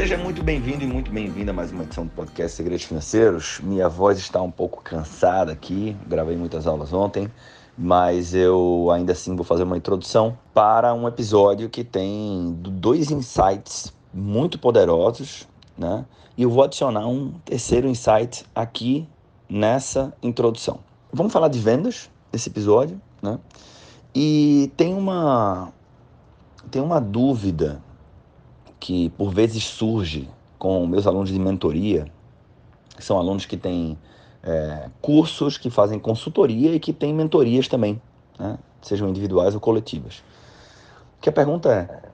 Seja muito bem-vindo e muito bem-vinda a mais uma edição do podcast Segredos Financeiros. Minha voz está um pouco cansada aqui, gravei muitas aulas ontem, mas eu ainda assim vou fazer uma introdução para um episódio que tem dois insights muito poderosos, né? E eu vou adicionar um terceiro insight aqui nessa introdução. Vamos falar de vendas nesse episódio, né? E tem uma tem uma dúvida que por vezes surge com meus alunos de mentoria, são alunos que têm é, cursos, que fazem consultoria e que têm mentorias também, né? sejam individuais ou coletivas. Que a pergunta é,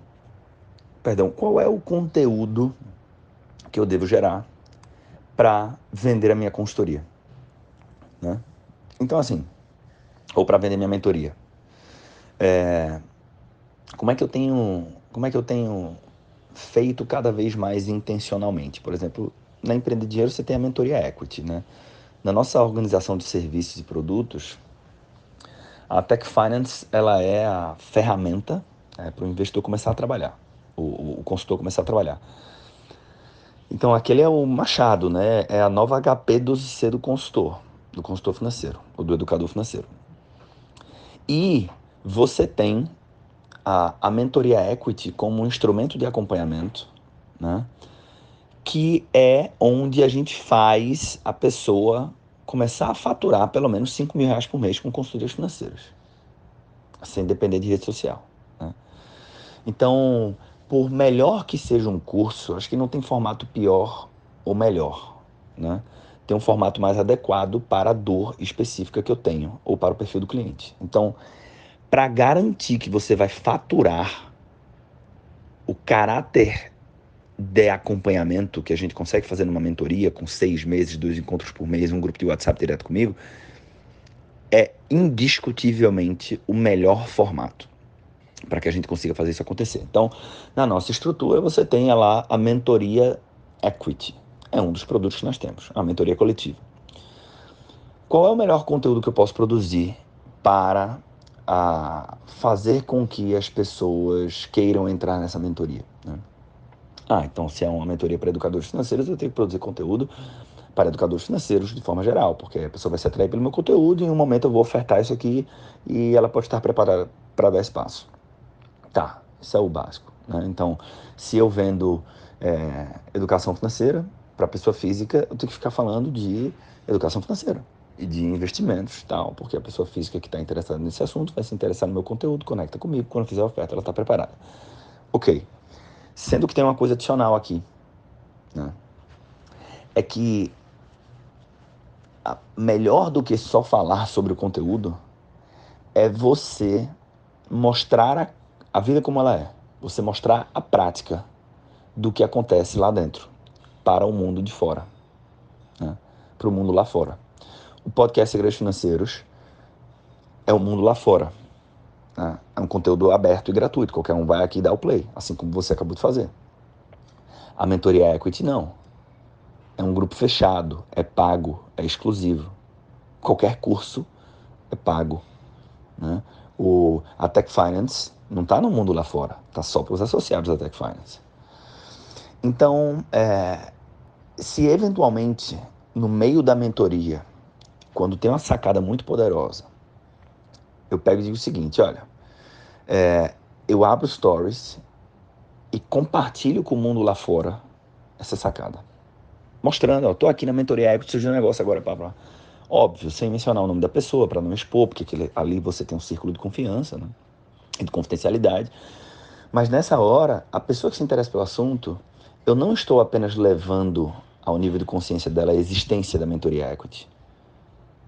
perdão, qual é o conteúdo que eu devo gerar para vender a minha consultoria? Né? Então, assim, ou para vender minha mentoria. É, como é que eu tenho, como é que eu tenho feito cada vez mais intencionalmente? Por exemplo, na Empreender Dinheiro você tem a mentoria Equity, né? Na nossa organização de serviços e produtos, a Tech Finance ela é a ferramenta é, para o investidor começar a trabalhar, o, o consultor começar a trabalhar. Então aquele é o machado, né? É a nova HP 12C do consultor do consultor financeiro, ou do educador financeiro. E você tem a, a mentoria equity como um instrumento de acompanhamento, né? que é onde a gente faz a pessoa começar a faturar pelo menos 5 mil reais por mês com consultorias financeiras, sem depender de rede social. Né? Então, por melhor que seja um curso, acho que não tem formato pior ou melhor. Né? tem um formato mais adequado para a dor específica que eu tenho ou para o perfil do cliente. Então, para garantir que você vai faturar o caráter de acompanhamento que a gente consegue fazer numa mentoria com seis meses, dois encontros por mês, um grupo de WhatsApp direto comigo, é indiscutivelmente o melhor formato para que a gente consiga fazer isso acontecer. Então, na nossa estrutura, você tem lá a mentoria Equity é um dos produtos que nós temos, a mentoria coletiva. Qual é o melhor conteúdo que eu posso produzir para a, fazer com que as pessoas queiram entrar nessa mentoria? Né? Ah, então se é uma mentoria para educadores financeiros, eu tenho que produzir conteúdo para educadores financeiros de forma geral, porque a pessoa vai se atrair pelo meu conteúdo e em um momento eu vou ofertar isso aqui e ela pode estar preparada para dar espaço. Tá, isso é o básico. Né? Então, se eu vendo é, educação financeira, para pessoa física, eu tenho que ficar falando de educação financeira e de investimentos tal, porque a pessoa física que está interessada nesse assunto vai se interessar no meu conteúdo, conecta comigo, quando fizer a oferta ela está preparada. Ok. Sendo que tem uma coisa adicional aqui, né? É que melhor do que só falar sobre o conteúdo é você mostrar a, a vida como ela é. Você mostrar a prática do que acontece lá dentro para o mundo de fora, né? para o mundo lá fora. O podcast Segredos Financeiros é o mundo lá fora. Né? É um conteúdo aberto e gratuito, qualquer um vai aqui dar o play, assim como você acabou de fazer. A mentoria Equity não. É um grupo fechado, é pago, é exclusivo. Qualquer curso é pago. Né? O, a Tech Finance não está no mundo lá fora, está só para os associados da Tech Finance. Então, é, se eventualmente no meio da mentoria, quando tem uma sacada muito poderosa, eu pego e digo o seguinte: olha, é, eu abro stories e compartilho com o mundo lá fora essa sacada. Mostrando, ó, tô aqui na mentoria Equity, surgiu um negócio agora para Óbvio, sem mencionar o nome da pessoa, para não expor, porque aquele, ali você tem um círculo de confiança né? e de confidencialidade. Mas nessa hora, a pessoa que se interessa pelo assunto, eu não estou apenas levando ao nível de consciência dela a existência da mentoria equity.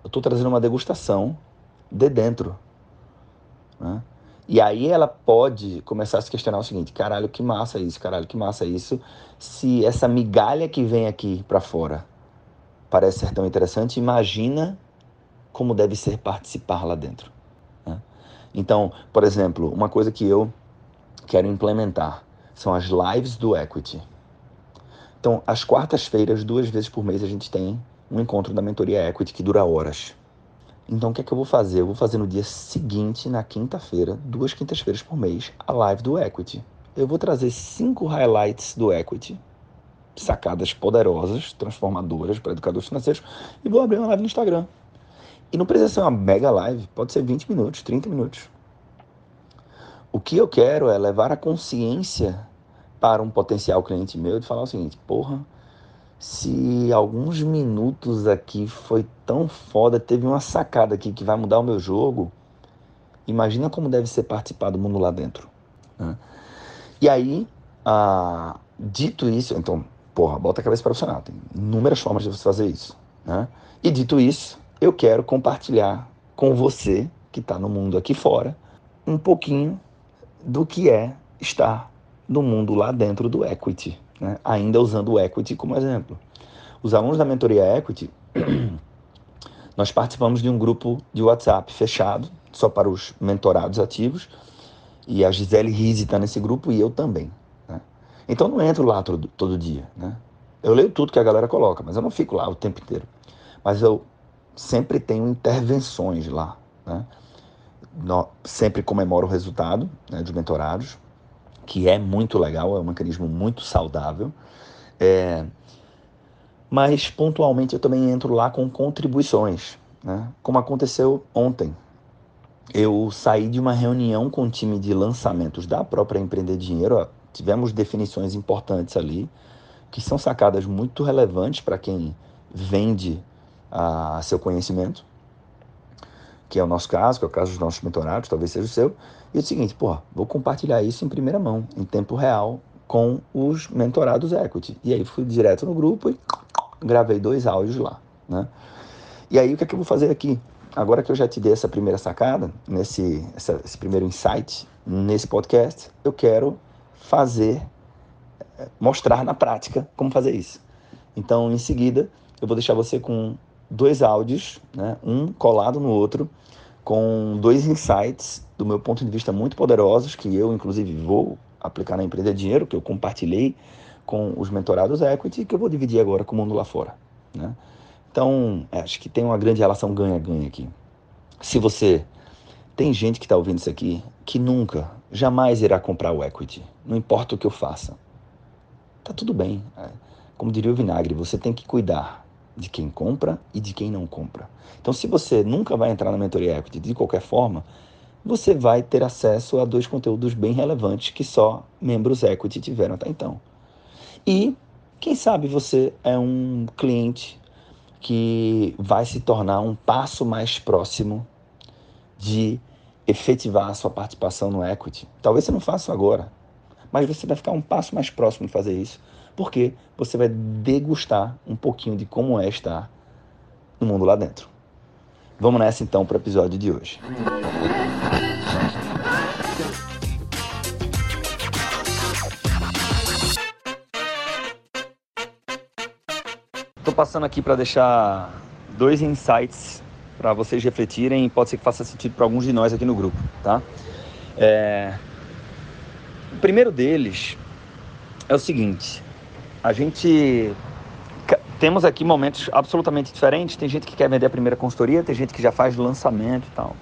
Eu estou trazendo uma degustação de dentro. Né? E aí ela pode começar a se questionar o seguinte: caralho, que massa isso, caralho, que massa isso. Se essa migalha que vem aqui para fora parece ser tão interessante, imagina como deve ser participar lá dentro. Né? Então, por exemplo, uma coisa que eu quero implementar são as lives do Equity. Então, às quartas-feiras, duas vezes por mês, a gente tem um encontro da mentoria Equity que dura horas. Então, o que é que eu vou fazer? Eu vou fazer no dia seguinte, na quinta-feira, duas quintas-feiras por mês, a live do Equity. Eu vou trazer cinco highlights do Equity sacadas poderosas, transformadoras para educadores financeiros e vou abrir uma live no Instagram. E não precisa ser uma mega live, pode ser 20 minutos, 30 minutos. O que eu quero é levar a consciência para um potencial cliente meu de falar o seguinte: porra, se alguns minutos aqui foi tão foda, teve uma sacada aqui que vai mudar o meu jogo, imagina como deve ser participar do mundo lá dentro. Né? E aí, ah, dito isso, então, porra, bota a cabeça para funcionar. Tem inúmeras formas de você fazer isso. Né? E dito isso, eu quero compartilhar com você, que está no mundo aqui fora, um pouquinho do que é estar no mundo lá dentro do equity, né? ainda usando o equity como exemplo. Os alunos da mentoria equity, nós participamos de um grupo de WhatsApp fechado, só para os mentorados ativos, e a Gisele Rizzi está nesse grupo e eu também. Né? Então não entro lá todo, todo dia. Né? Eu leio tudo que a galera coloca, mas eu não fico lá o tempo inteiro. Mas eu sempre tenho intervenções lá. Né? Sempre comemoro o resultado né, dos mentorados, que é muito legal, é um mecanismo muito saudável. É, mas pontualmente eu também entro lá com contribuições, né? como aconteceu ontem eu saí de uma reunião com o time de lançamentos da própria Empreender Dinheiro. Tivemos definições importantes ali, que são sacadas muito relevantes para quem vende a seu conhecimento, que é o nosso caso, que é o caso dos nossos mentorados, talvez seja o seu. E é o seguinte, pô, vou compartilhar isso em primeira mão, em tempo real, com os mentorados equity. E aí fui direto no grupo e gravei dois áudios lá, né? E aí o que, é que eu vou fazer aqui? agora que eu já te dei essa primeira sacada, nesse essa, esse primeiro insight nesse podcast, eu quero fazer, eh, mostrar na prática como fazer isso. Então, em seguida, eu vou deixar você com dois áudios, né, um colado no outro, com dois insights do meu ponto de vista muito poderosos que eu, inclusive, vou aplicar na empresa de dinheiro que eu compartilhei com os mentorados equity que eu vou dividir agora com o mundo lá fora, né? Então, acho que tem uma grande relação ganha-ganha aqui. Se você tem gente que está ouvindo isso aqui que nunca, jamais irá comprar o equity, não importa o que eu faça, tá tudo bem. É, como diria o Vinagre, você tem que cuidar de quem compra e de quem não compra. Então, se você nunca vai entrar na mentoria equity de qualquer forma, você vai ter acesso a dois conteúdos bem relevantes que só membros equity tiveram até então. E quem sabe você é um cliente que vai se tornar um passo mais próximo de efetivar a sua participação no equity. Talvez você não faça agora, mas você vai ficar um passo mais próximo de fazer isso, porque você vai degustar um pouquinho de como é estar no mundo lá dentro. Vamos nessa então para o episódio de hoje. passando aqui para deixar dois insights para vocês refletirem e pode ser que faça sentido para alguns de nós aqui no grupo, tá? É... O primeiro deles é o seguinte: a gente temos aqui momentos absolutamente diferentes. Tem gente que quer vender a primeira consultoria, tem gente que já faz lançamento e tal.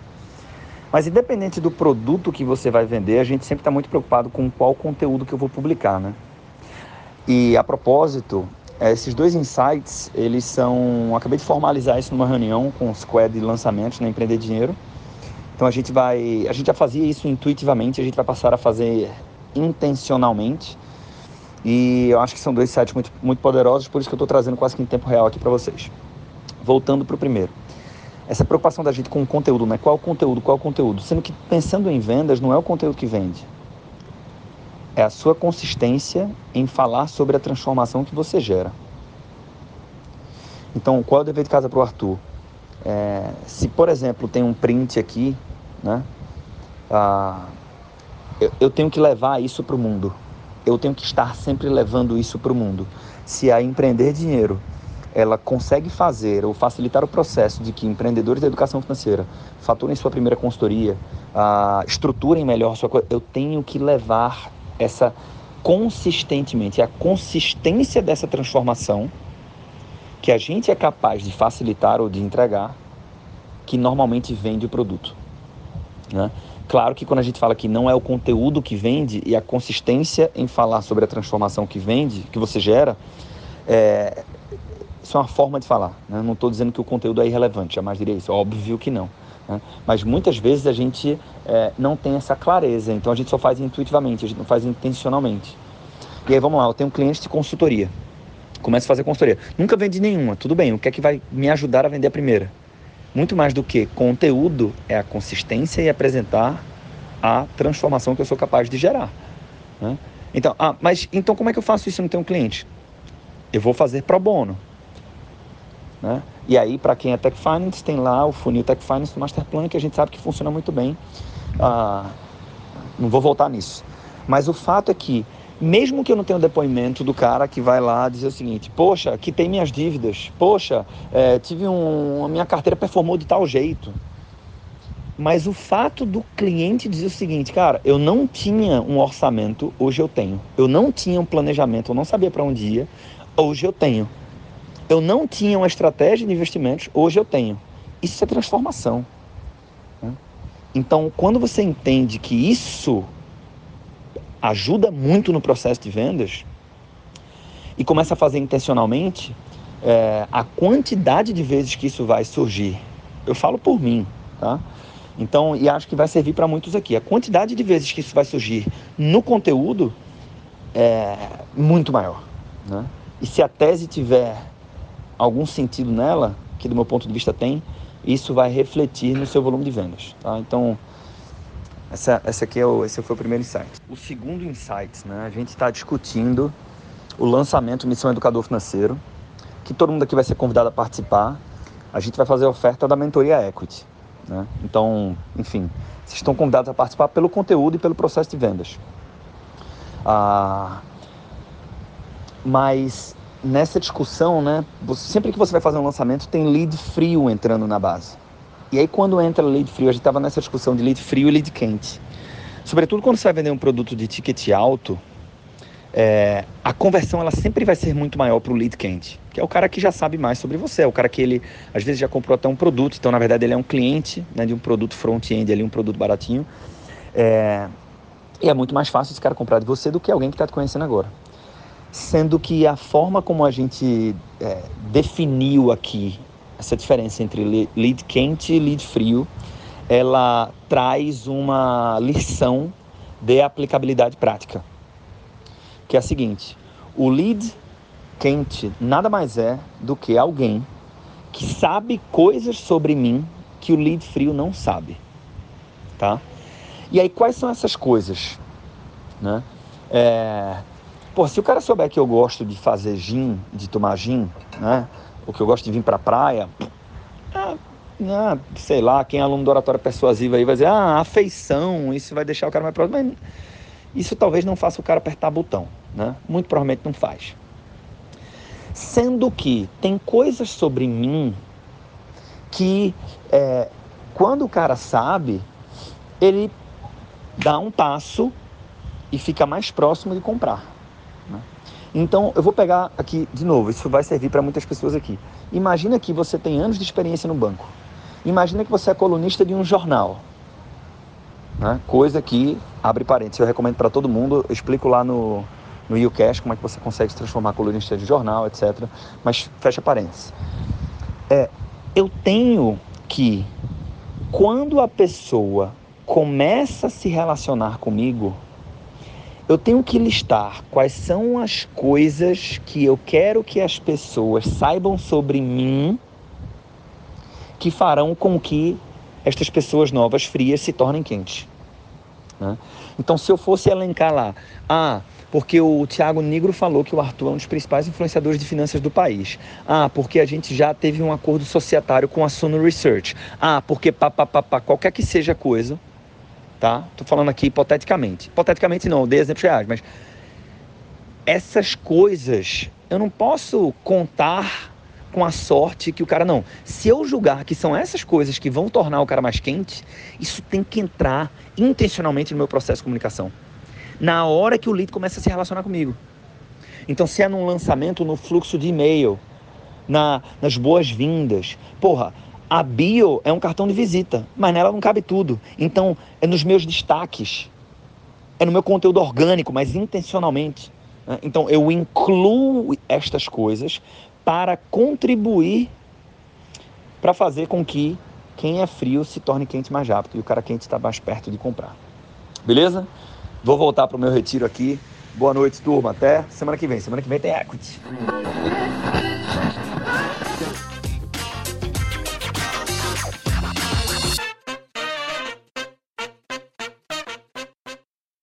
Mas independente do produto que você vai vender, a gente sempre está muito preocupado com qual conteúdo que eu vou publicar, né? E a propósito, é, esses dois insights, eles são. Acabei de formalizar isso numa reunião com o squad de lançamentos na Empreender Dinheiro. Então a gente vai. A gente já fazia isso intuitivamente, a gente vai passar a fazer intencionalmente. E eu acho que são dois sites muito, muito poderosos, por isso que eu estou trazendo quase que em tempo real aqui para vocês. Voltando para o primeiro. Essa preocupação da gente com o conteúdo, né? Qual conteúdo, qual conteúdo? Sendo que pensando em vendas, não é o conteúdo que vende é a sua consistência em falar sobre a transformação que você gera. Então, qual é o dever de casa para o Arthur? É, se, por exemplo, tem um print aqui, né? Ah, eu, eu tenho que levar isso para o mundo. Eu tenho que estar sempre levando isso para o mundo. Se a empreender dinheiro ela consegue fazer ou facilitar o processo de que empreendedores da educação financeira faturem sua primeira consultoria, ah, estruturem melhor sua coisa, eu tenho que levar essa consistentemente, a consistência dessa transformação que a gente é capaz de facilitar ou de entregar, que normalmente vende o produto. Né? Claro que quando a gente fala que não é o conteúdo que vende e a consistência em falar sobre a transformação que vende, que você gera, É, isso é uma forma de falar. Né? Não estou dizendo que o conteúdo é irrelevante, jamais diria isso. Óbvio que não. Né? Mas muitas vezes a gente é, não tem essa clareza, então a gente só faz intuitivamente, a gente não faz intencionalmente. E aí vamos lá, eu tenho um cliente de consultoria. Começo a fazer consultoria. Nunca vendi nenhuma, tudo bem, o que é que vai me ajudar a vender a primeira? Muito mais do que conteúdo é a consistência e apresentar a transformação que eu sou capaz de gerar. Né? Então, ah, mas então como é que eu faço isso se não um cliente? Eu vou fazer pro bono. Né? E aí, para quem é Tech Finance, tem lá o funil Tech Finance do Master Plan, que a gente sabe que funciona muito bem. Ah, não vou voltar nisso. Mas o fato é que, mesmo que eu não tenha o depoimento do cara que vai lá dizer o seguinte: Poxa, que tem minhas dívidas, poxa, é, tive um. A minha carteira performou de tal jeito. Mas o fato do cliente dizer o seguinte, cara, eu não tinha um orçamento, hoje eu tenho. Eu não tinha um planejamento, eu não sabia para onde ia, hoje eu tenho. Eu não tinha uma estratégia de investimentos, hoje eu tenho. Isso é transformação. Né? Então, quando você entende que isso ajuda muito no processo de vendas e começa a fazer intencionalmente, é, a quantidade de vezes que isso vai surgir, eu falo por mim, tá? Então, e acho que vai servir para muitos aqui. A quantidade de vezes que isso vai surgir no conteúdo é muito maior. Né? E se a tese tiver algum sentido nela, que do meu ponto de vista tem, isso vai refletir no seu volume de vendas. Tá? Então, essa, essa aqui é o, esse foi o primeiro insight. O segundo insight, né, a gente está discutindo o lançamento Missão Educador Financeiro, que todo mundo aqui vai ser convidado a participar. A gente vai fazer a oferta da mentoria Equity. Né? Então, enfim, vocês estão convidados a participar pelo conteúdo e pelo processo de vendas. Ah, mas nessa discussão, né, sempre que você vai fazer um lançamento, tem lead frio entrando na base. E aí, quando entra lead frio, a gente estava nessa discussão de lead frio e lead quente. Sobretudo quando você vai vender um produto de ticket alto, é, a conversão ela sempre vai ser muito maior para o lead quente, que é o cara que já sabe mais sobre você, é o cara que ele às vezes já comprou até um produto, então na verdade ele é um cliente né, de um produto front-end, ali um produto baratinho. É, e é muito mais fácil esse cara comprar de você do que alguém que está te conhecendo agora sendo que a forma como a gente é, definiu aqui essa diferença entre lead quente e lead frio, ela traz uma lição de aplicabilidade prática, que é a seguinte: o lead quente nada mais é do que alguém que sabe coisas sobre mim que o lead frio não sabe, tá? E aí quais são essas coisas, né? É, Pô, se o cara souber que eu gosto de fazer gin, de tomar gin, né? Ou que eu gosto de vir pra praia, ah, ah, sei lá, quem é aluno do oratório persuasivo aí vai dizer, ah, afeição, isso vai deixar o cara mais próximo. Mas isso talvez não faça o cara apertar botão, né? Muito provavelmente não faz. Sendo que tem coisas sobre mim que é, quando o cara sabe, ele dá um passo e fica mais próximo de comprar. Então, eu vou pegar aqui de novo, isso vai servir para muitas pessoas aqui. Imagina que você tem anos de experiência no banco. Imagina que você é colunista de um jornal. Né? Coisa que, abre parênteses, eu recomendo para todo mundo, eu explico lá no, no YouCash como é que você consegue se transformar colunista de jornal, etc. Mas fecha parênteses. É, eu tenho que, quando a pessoa começa a se relacionar comigo, eu tenho que listar quais são as coisas que eu quero que as pessoas saibam sobre mim que farão com que estas pessoas novas, frias, se tornem quentes. Né? Então, se eu fosse elencar lá, ah, porque o Tiago Negro falou que o Arthur é um dos principais influenciadores de finanças do país. Ah, porque a gente já teve um acordo societário com a Suno Research. Ah, porque pá, pá, pá, pá, qualquer que seja a coisa, tá? Tô falando aqui hipoteticamente. Hipoteticamente não, dei exemplos reais, mas essas coisas eu não posso contar com a sorte que o cara não. Se eu julgar que são essas coisas que vão tornar o cara mais quente, isso tem que entrar intencionalmente no meu processo de comunicação. Na hora que o lead começa a se relacionar comigo. Então, se é num lançamento, no fluxo de e-mail, na, nas boas-vindas, porra, a bio é um cartão de visita, mas nela não cabe tudo. Então, é nos meus destaques, é no meu conteúdo orgânico, mas intencionalmente. Né? Então eu incluo estas coisas para contribuir para fazer com que quem é frio se torne quente mais rápido e o cara quente está mais perto de comprar. Beleza? Vou voltar para o meu retiro aqui. Boa noite, turma. Até semana que vem. Semana que vem tem equity.